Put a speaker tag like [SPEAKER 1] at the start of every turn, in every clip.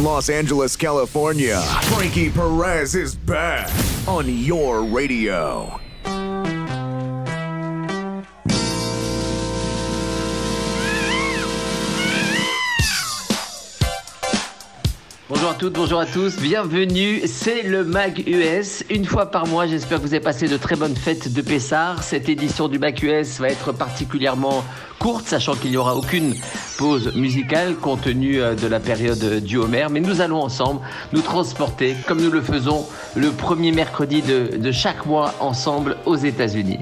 [SPEAKER 1] Los Angeles, California, Frankie Perez is back on your radio.
[SPEAKER 2] Bonjour à toutes, bonjour à tous, bienvenue, c'est le MAG US. Une fois par mois, j'espère que vous avez passé de très bonnes fêtes de Pessard. Cette édition du MAG US va être particulièrement courte, sachant qu'il n'y aura aucune pause musicale compte tenu euh, de la période du Homer. Mais nous allons ensemble nous transporter, comme nous le faisons le premier mercredi de, de chaque mois, ensemble aux États-Unis.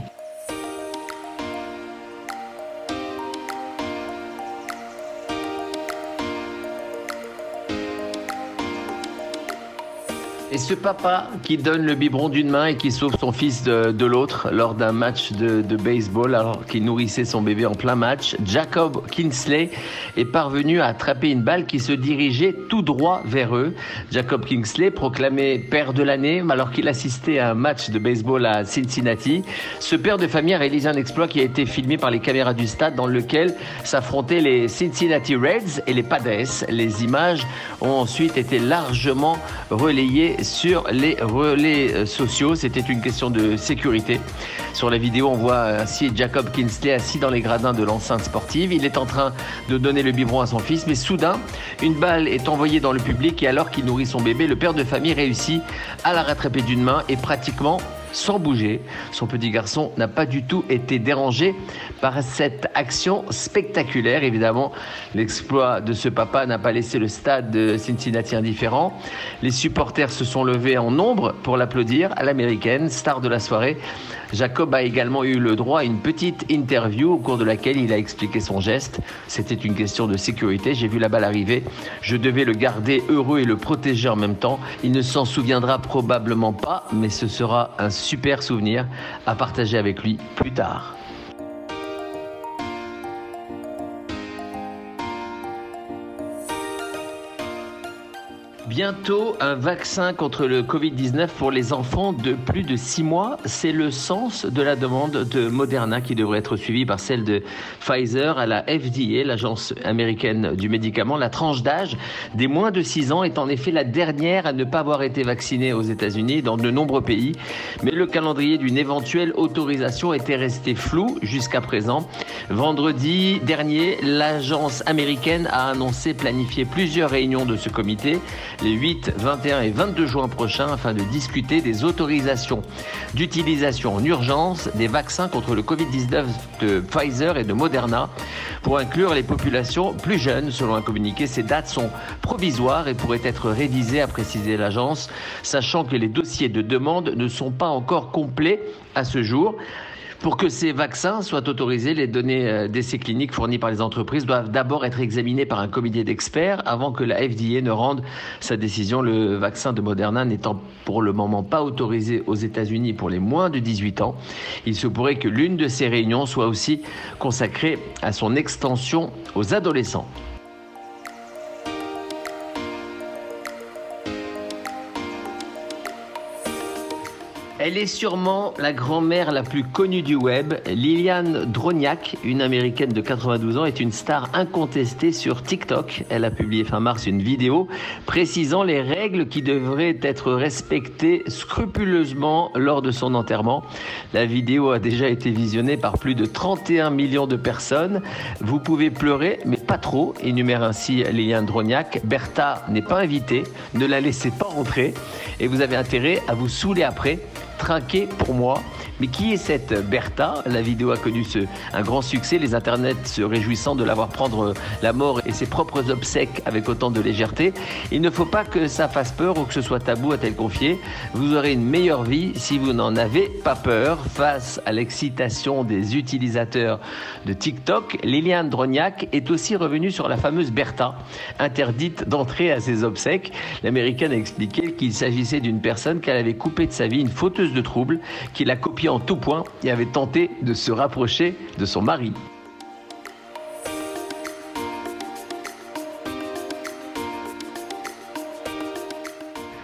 [SPEAKER 2] Et ce papa qui donne le biberon d'une main et qui sauve son fils de, l'autre lors d'un match de, de, baseball alors qu'il nourrissait son bébé en plein match, Jacob Kingsley est parvenu à attraper une balle qui se dirigeait tout droit vers eux. Jacob Kingsley, proclamé père de l'année alors qu'il assistait à un match de baseball à Cincinnati. Ce père de famille a réalisé un exploit qui a été filmé par les caméras du stade dans lequel s'affrontaient les Cincinnati Reds et les Padres. Les images ont ensuite été largement relayées sur les relais euh, sociaux. C'était une question de sécurité. Sur la vidéo, on voit ainsi Jacob Kinsley assis dans les gradins de l'enceinte sportive. Il est en train de donner le biberon à son fils, mais soudain, une balle est envoyée dans le public et alors qu'il nourrit son bébé, le père de famille réussit à la rattraper d'une main et pratiquement sans bouger. Son petit garçon n'a pas du tout été dérangé par cette action spectaculaire. Évidemment, l'exploit de ce papa n'a pas laissé le stade de Cincinnati indifférent. Les supporters se sont levés en nombre pour l'applaudir à l'américaine, star de la soirée. Jacob a également eu le droit à une petite interview au cours de laquelle il a expliqué son geste. C'était une question de sécurité. J'ai vu la balle arriver. Je devais le garder heureux et le protéger en même temps. Il ne s'en souviendra probablement pas, mais ce sera un super souvenir à partager avec lui plus tard. Bientôt un vaccin contre le Covid-19 pour les enfants de plus de 6 mois. C'est le sens de la demande de Moderna qui devrait être suivie par celle de Pfizer à la FDA, l'agence américaine du médicament. La tranche d'âge des moins de 6 ans est en effet la dernière à ne pas avoir été vaccinée aux États-Unis dans de nombreux pays. Mais le calendrier d'une éventuelle autorisation était resté flou jusqu'à présent. Vendredi dernier, l'agence américaine a annoncé planifier plusieurs réunions de ce comité les 8, 21 et 22 juin prochains afin de discuter des autorisations d'utilisation en urgence des vaccins contre le Covid-19 de Pfizer et de Moderna pour inclure les populations plus jeunes. Selon un communiqué, ces dates sont provisoires et pourraient être révisées, a précisé l'agence, sachant que les dossiers de demande ne sont pas encore complets à ce jour. Pour que ces vaccins soient autorisés, les données d'essais cliniques fournies par les entreprises doivent d'abord être examinées par un comité d'experts avant que la FDA ne rende sa décision. Le vaccin de Moderna n'étant pour le moment pas autorisé aux États-Unis pour les moins de 18 ans, il se pourrait que l'une de ces réunions soit aussi consacrée à son extension aux adolescents. Elle est sûrement la grand-mère la plus connue du web. Liliane Droniak, une américaine de 92 ans, est une star incontestée sur TikTok. Elle a publié fin mars une vidéo précisant les règles qui devraient être respectées scrupuleusement lors de son enterrement. La vidéo a déjà été visionnée par plus de 31 millions de personnes. Vous pouvez pleurer, mais pas trop, énumère ainsi Liliane Droniak. Bertha n'est pas invitée, ne la laissez pas rentrer et vous avez intérêt à vous saouler après trinqué pour moi. Mais qui est cette Bertha? La vidéo a connu un grand succès, les internets se réjouissant de la voir prendre la mort et ses propres obsèques avec autant de légèreté. Il ne faut pas que ça fasse peur ou que ce soit tabou, a-t-elle confié. Vous aurez une meilleure vie si vous n'en avez pas peur. Face à l'excitation des utilisateurs de TikTok, Liliane Droniak est aussi revenue sur la fameuse Bertha, interdite d'entrer à ses obsèques. L'américaine a expliqué qu'il s'agissait d'une personne qu'elle avait coupée de sa vie, une fauteuse de troubles, qui l'a copiée en tout point et avait tenté de se rapprocher de son mari.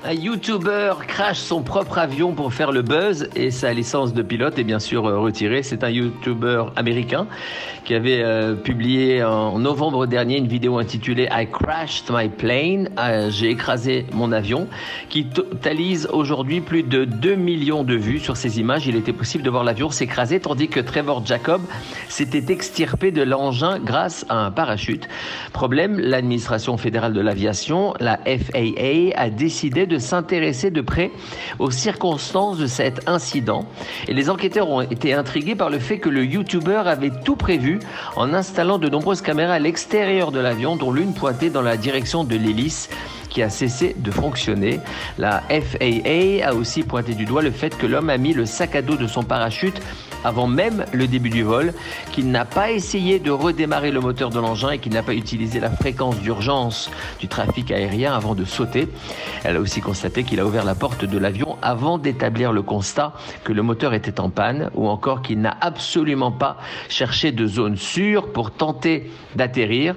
[SPEAKER 2] Un YouTuber crache son propre avion pour faire le buzz et sa licence de pilote est bien sûr euh, retirée. C'est un YouTuber américain qui avait euh, publié en novembre dernier une vidéo intitulée I crashed my plane, euh, j'ai écrasé mon avion, qui totalise aujourd'hui plus de 2 millions de vues sur ces images. Il était possible de voir l'avion s'écraser tandis que Trevor Jacob s'était extirpé de l'engin grâce à un parachute. Problème, l'administration fédérale de l'aviation, la FAA, a décidé de s'intéresser de près aux circonstances de cet incident. Et les enquêteurs ont été intrigués par le fait que le YouTuber avait tout prévu en installant de nombreuses caméras à l'extérieur de l'avion, dont l'une pointée dans la direction de l'hélice qui a cessé de fonctionner. La FAA a aussi pointé du doigt le fait que l'homme a mis le sac à dos de son parachute avant même le début du vol, qu'il n'a pas essayé de redémarrer le moteur de l'engin et qu'il n'a pas utilisé la fréquence d'urgence du trafic aérien avant de sauter. Elle a aussi constaté qu'il a ouvert la porte de l'avion avant d'établir le constat que le moteur était en panne ou encore qu'il n'a absolument pas cherché de zone sûre pour tenter d'atterrir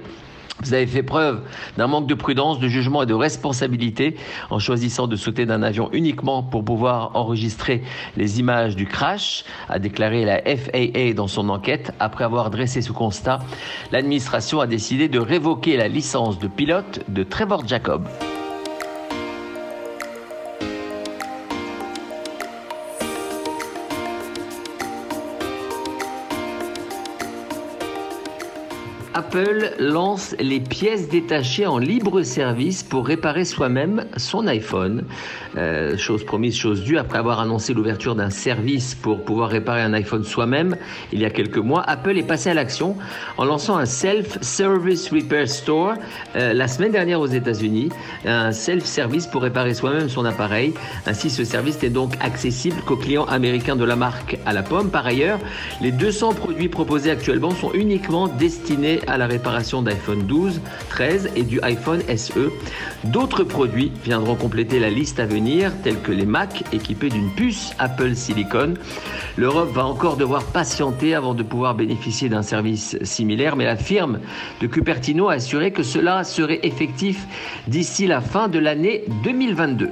[SPEAKER 2] vous avez fait preuve d'un manque de prudence, de jugement et de responsabilité en choisissant de sauter d'un avion uniquement pour pouvoir enregistrer les images du crash, a déclaré la FAA dans son enquête. Après avoir dressé ce constat, l'administration a décidé de révoquer la licence de pilote de Trevor Jacob. Apple lance les pièces détachées en libre service pour réparer soi-même son iPhone. Euh, chose promise, chose due. Après avoir annoncé l'ouverture d'un service pour pouvoir réparer un iPhone soi-même il y a quelques mois, Apple est passé à l'action en lançant un Self-Service Repair Store euh, la semaine dernière aux États-Unis. Un self-service pour réparer soi-même son appareil. Ainsi, ce service n'est donc accessible qu'aux clients américains de la marque à la pomme. Par ailleurs, les 200 produits proposés actuellement sont uniquement destinés à la réparation d'iPhone 12, 13 et du iPhone SE. D'autres produits viendront compléter la liste à venir, tels que les Mac équipés d'une puce Apple Silicon. L'Europe va encore devoir patienter avant de pouvoir bénéficier d'un service similaire, mais la firme de Cupertino a assuré que cela serait effectif d'ici la fin de l'année 2022.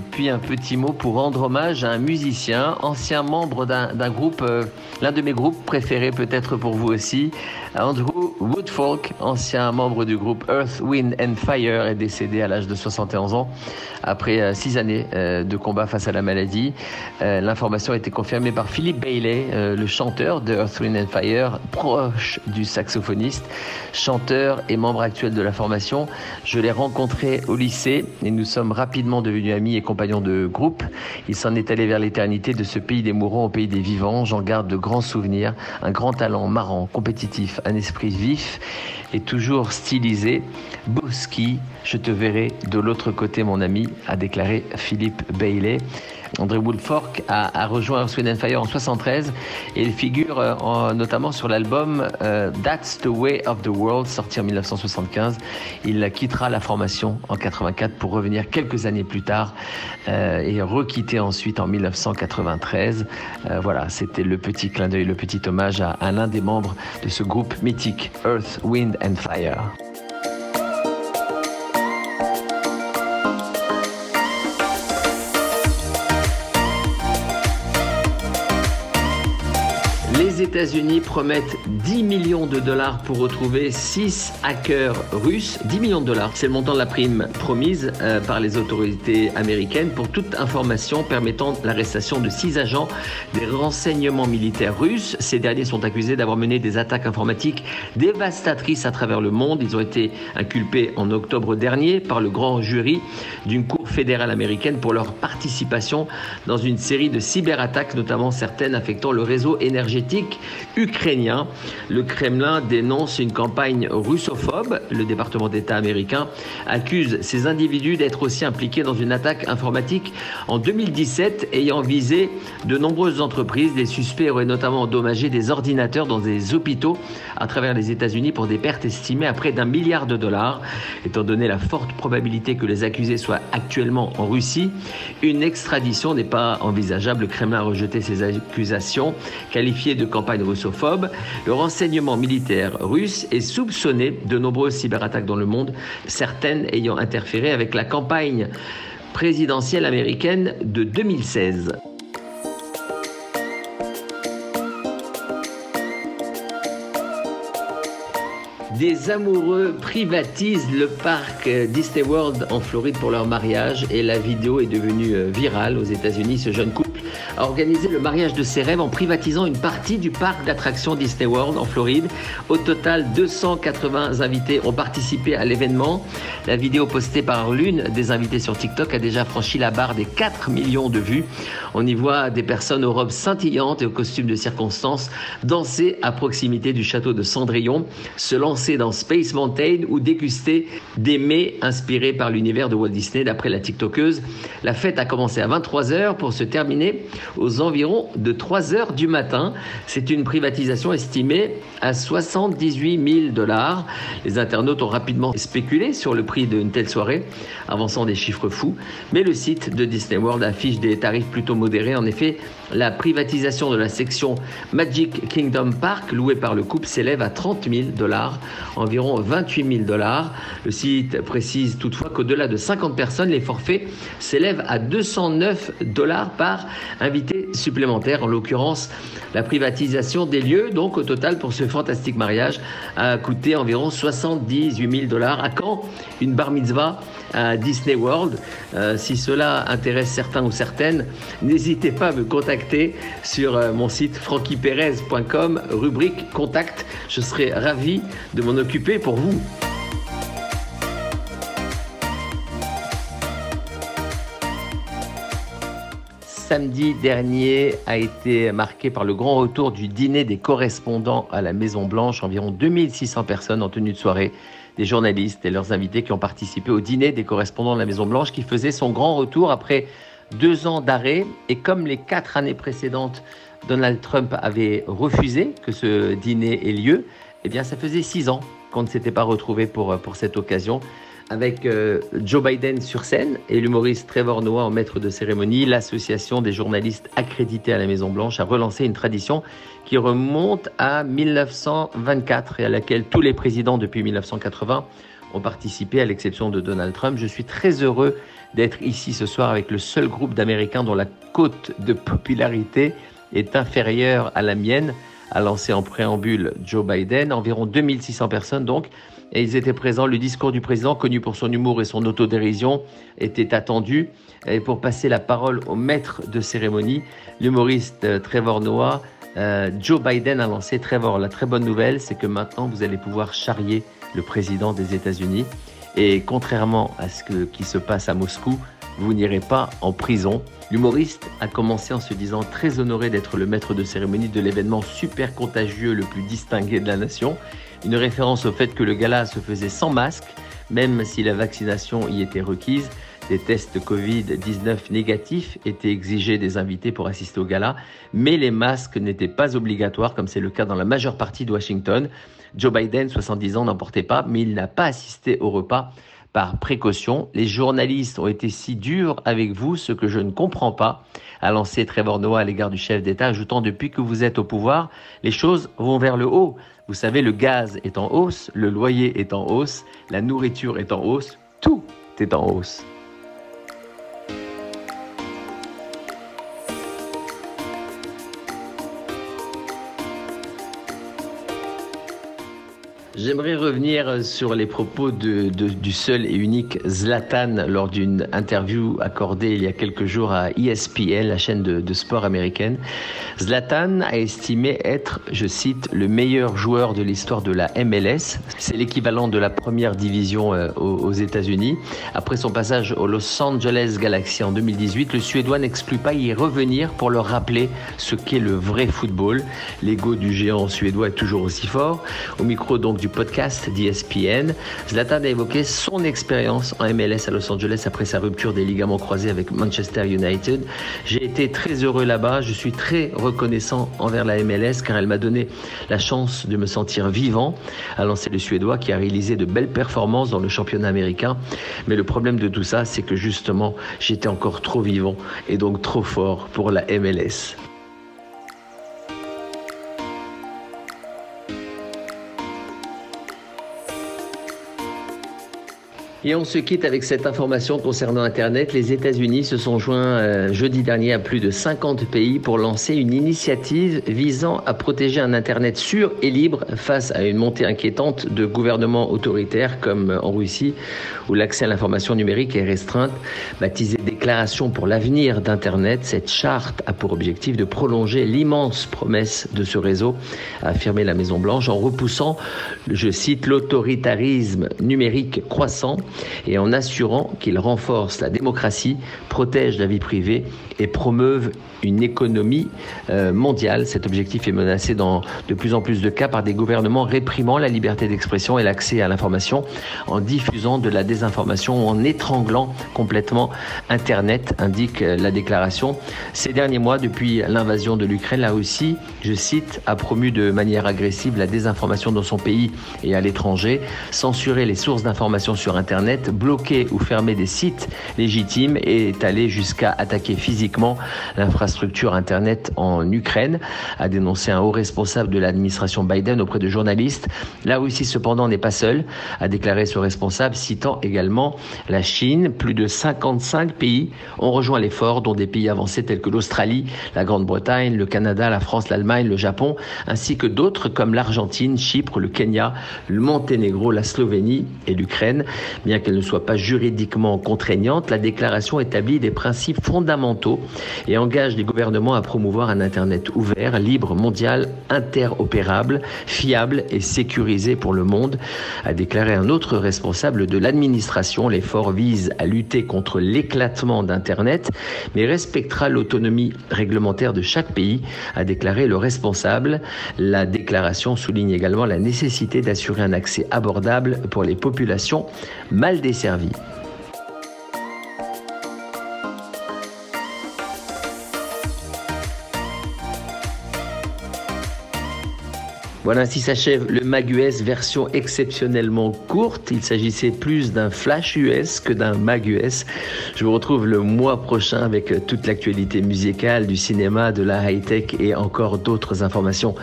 [SPEAKER 2] Et puis un petit mot pour rendre hommage à un musicien, ancien membre d'un groupe, euh, l'un de mes groupes préférés peut-être pour vous aussi, Andrew Woodfolk, ancien membre du groupe Earth, Wind and Fire, est décédé à l'âge de 71 ans après euh, six années euh, de combat face à la maladie. L'information a été confirmée par Philippe Bailey, le chanteur de Earth, Wind and Fire, proche du saxophoniste, chanteur et membre actuel de la formation. Je l'ai rencontré au lycée et nous sommes rapidement devenus amis compagnons de groupe. Il s'en est allé vers l'éternité de ce pays des mourants au pays des vivants. J'en garde de grands souvenirs, un grand talent marrant, compétitif, un esprit vif et toujours stylisé. Boski, je te verrai de l'autre côté, mon ami, a déclaré Philippe Bailey. André Woodfork a, rejoint Earth, Fire en 73 et il figure euh, notamment sur l'album euh, That's the Way of the World sorti en 1975. Il quittera la formation en 84 pour revenir quelques années plus tard euh, et requitter ensuite en 1993. voilà, c'était le petit clin d'œil, le petit hommage à, à l'un des membres de ce groupe mythique Earth, Wind and Fire. please États-Unis promettent 10 millions de dollars pour retrouver 6 hackers russes. 10 millions de dollars, c'est le montant de la prime promise euh, par les autorités américaines pour toute information permettant l'arrestation de 6 agents des renseignements militaires russes. Ces derniers sont accusés d'avoir mené des attaques informatiques dévastatrices à travers le monde. Ils ont été inculpés en octobre dernier par le grand jury d'une cour fédérale américaine pour leur participation dans une série de cyberattaques, notamment certaines affectant le réseau énergétique ukrainien. Le Kremlin dénonce une campagne russophobe. Le département d'État américain accuse ces individus d'être aussi impliqués dans une attaque informatique en 2017 ayant visé de nombreuses entreprises. Les suspects auraient notamment endommagé des ordinateurs dans des hôpitaux à travers les États-Unis pour des pertes estimées à près d'un milliard de dollars. Étant donné la forte probabilité que les accusés soient actuellement en Russie, une extradition n'est pas envisageable. Le Kremlin a rejeté ces accusations, qualifiées de campagne russophobe. Le renseignement militaire russe est soupçonné de nombreuses cyberattaques dans le monde, certaines ayant interféré avec la campagne présidentielle américaine de 2016. Des amoureux privatisent le parc Disney World en Floride pour leur mariage et la vidéo est devenue euh, virale aux États-Unis. Ce jeune couple a organisé le mariage de ses rêves en privatisant une partie du parc d'attractions Disney World en Floride. Au total, 280 invités ont participé à l'événement. La vidéo postée par l'une des invités sur TikTok a déjà franchi la barre des 4 millions de vues. On y voit des personnes aux robes scintillantes et aux costumes de circonstance danser à proximité du château de Cendrillon, se lancer dans Space Mountain ou déguster des mets inspirés par l'univers de Walt Disney d'après la TikTokeuse. La fête a commencé à 23h pour se terminer aux environs de 3h du matin. C'est une privatisation estimée à 78 000 dollars. Les internautes ont rapidement spéculé sur le prix d'une telle soirée, avançant des chiffres fous. Mais le site de Disney World affiche des tarifs plutôt modérés. En effet, la privatisation de la section Magic Kingdom Park, louée par le couple, s'élève à 30 000 dollars, environ 28 000 dollars. Le site précise toutefois qu'au-delà de 50 personnes, les forfaits s'élèvent à 209 dollars par invité supplémentaire. En l'occurrence, la privatisation des lieux, donc au total pour ce fantastique mariage, a coûté environ 78 000 dollars. À quand une bar mitzvah à Disney World euh, Si cela intéresse certains ou certaines, n'hésitez pas à me contacter sur euh, mon site frankyperez.com, rubrique contact. Je serai ravi de m'en occuper pour vous. Samedi dernier a été marqué par le grand retour du dîner des correspondants à la Maison Blanche. Environ 2600 personnes en tenue de soirée, des journalistes et leurs invités qui ont participé au dîner des correspondants de la Maison Blanche qui faisait son grand retour après deux ans d'arrêt. Et comme les quatre années précédentes, Donald Trump avait refusé que ce dîner ait lieu, eh bien ça faisait six ans qu'on ne s'était pas retrouvé pour, pour cette occasion avec euh, Joe Biden sur scène et l'humoriste Trevor Noah en maître de cérémonie, l'association des journalistes accrédités à la Maison Blanche a relancé une tradition qui remonte à 1924 et à laquelle tous les présidents depuis 1980 ont participé à l'exception de Donald Trump. Je suis très heureux d'être ici ce soir avec le seul groupe d'Américains dont la cote de popularité est inférieure à la mienne, a lancé en préambule Joe Biden, environ 2600 personnes donc, et ils étaient présents. Le discours du président, connu pour son humour et son autodérision, était attendu. Et pour passer la parole au maître de cérémonie, l'humoriste euh, Trevor Noah, euh, Joe Biden a lancé Trevor. La très bonne nouvelle, c'est que maintenant, vous allez pouvoir charrier le président des États-Unis. Et contrairement à ce qui se passe à Moscou, vous n'irez pas en prison. L'humoriste a commencé en se disant très honoré d'être le maître de cérémonie de l'événement super contagieux le plus distingué de la nation. Une référence au fait que le gala se faisait sans masque, même si la vaccination y était requise. Des tests Covid-19 négatifs étaient exigés des invités pour assister au gala, mais les masques n'étaient pas obligatoires, comme c'est le cas dans la majeure partie de Washington. Joe Biden, 70 ans, n'en portait pas, mais il n'a pas assisté au repas par précaution. Les journalistes ont été si durs avec vous, ce que je ne comprends pas, a lancé Trevor Noah à l'égard du chef d'État, ajoutant depuis que vous êtes au pouvoir, les choses vont vers le haut. Vous savez, le gaz est en hausse, le loyer est en hausse, la nourriture est en hausse, tout est en hausse. J'aimerais revenir sur les propos du seul et unique Zlatan lors d'une interview accordée il y a quelques jours à ESPN, la chaîne de, sport américaine. Zlatan a estimé être, je cite, le meilleur joueur de l'histoire de la MLS. C'est l'équivalent de la première division euh, aux, États-Unis. Après son passage au Los Angeles Galaxy en 2018, le Suédois n'exclut pas y revenir pour leur rappeler ce qu'est le vrai football. L'ego du géant suédois est toujours aussi fort. Au micro donc du podcast d'ESPN. Zlatan a évoqué son expérience en MLS à Los Angeles après sa rupture des ligaments croisés avec Manchester United. J'ai été très heureux là-bas, je suis très reconnaissant envers la MLS car elle m'a donné la chance de me sentir vivant, a lancé le Suédois qui a réalisé de belles performances dans le championnat américain. Mais le problème de tout ça, c'est que justement, j'étais encore trop vivant et donc trop fort pour la MLS. Et on se quitte avec cette information concernant Internet. Les États-Unis se sont joints euh, jeudi dernier à plus de 50 pays pour lancer une initiative visant à protéger un Internet sûr et libre face à une montée inquiétante de gouvernements autoritaires comme en Russie où l'accès à l'information numérique est restreinte. Baptisée Déclaration pour l'avenir d'Internet, cette charte a pour objectif de prolonger l'immense promesse de ce réseau, a affirmé la Maison-Blanche en repoussant, je cite, l'autoritarisme numérique croissant et en assurant qu'il renforce la démocratie, protège la vie privée et promeuve une économie euh, mondiale. Cet objectif est menacé dans de plus en plus de cas par des gouvernements réprimant la liberté d'expression et l'accès à l'information en diffusant de la désinformation ou en étranglant complètement Internet, indique euh, la déclaration. Ces derniers mois, depuis l'invasion de l'Ukraine, la Russie, je cite, a promu de manière agressive la désinformation dans son pays et à l'étranger, censuré les sources d'information sur Internet, bloqué ou fermé des sites légitimes et est allé jusqu'à attaquer physiquement l'infrastructure structure Internet en Ukraine, a dénoncé un haut responsable de l'administration Biden auprès de journalistes. La Russie, cependant, n'est pas seule, a déclaré ce responsable, citant également la Chine. Plus de 55 pays ont rejoint l'effort, dont des pays avancés tels que l'Australie, la Grande-Bretagne, le Canada, la France, l'Allemagne, le Japon, ainsi que d'autres comme l'Argentine, Chypre, le Kenya, le Monténégro, la Slovénie et l'Ukraine. Bien qu'elle ne soit pas juridiquement contraignante, la déclaration établit des principes fondamentaux et engage les gouvernements à promouvoir un Internet ouvert, libre, mondial, interopérable, fiable et sécurisé pour le monde, a déclaré un autre responsable de l'administration. L'effort vise à lutter contre l'éclatement d'Internet, mais respectera l'autonomie réglementaire de chaque pays, a déclaré le responsable. La déclaration souligne également la nécessité d'assurer un accès abordable pour les populations mal desservies. Voilà, ainsi s'achève le Mag US version exceptionnellement courte. Il s'agissait plus d'un flash US que d'un Mag US. Je vous retrouve le mois prochain avec toute l'actualité musicale, du cinéma, de la high-tech et encore d'autres informations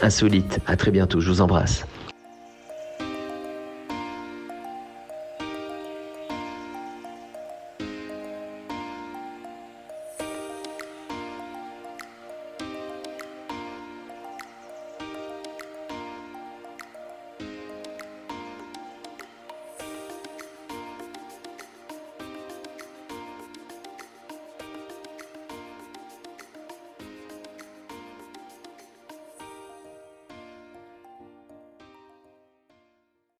[SPEAKER 2] insolites. À très bientôt. Je vous embrasse.